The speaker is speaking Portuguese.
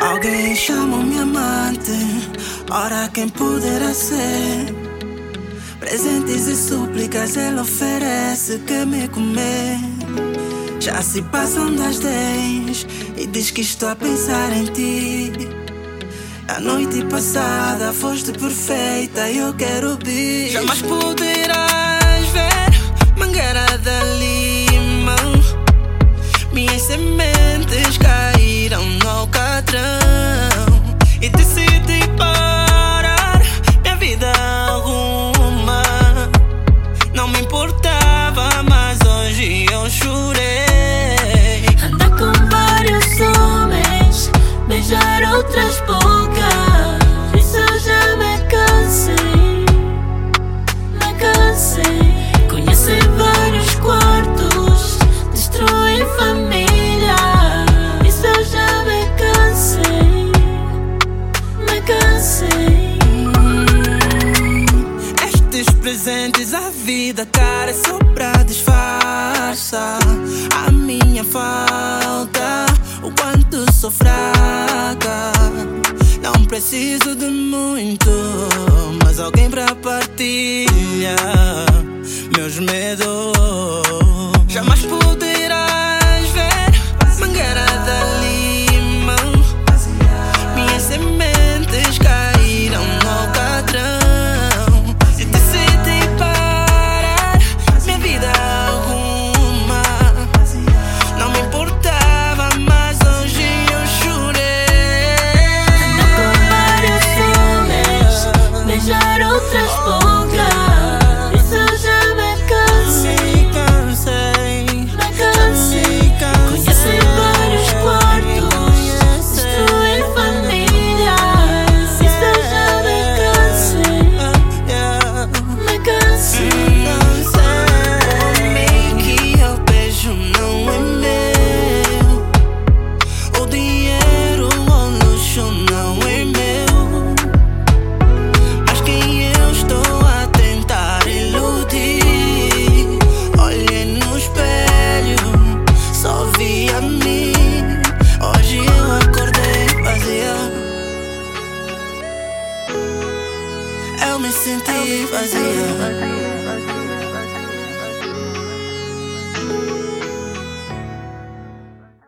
Alguém chama minha amante, ora quem poderá ser? Presentes e súplicas ele oferece que me comer. Já se passam das dez e diz que estou a pensar em ti. A noite passada foste perfeita eu quero vir. Jamais poderás ver mangueira da presentes a vida, cara, é só pra disfarçar a minha falta, o quanto sou fraca. Não preciso de muito, mas alguém pra partilhar meus medos. sentir vazia.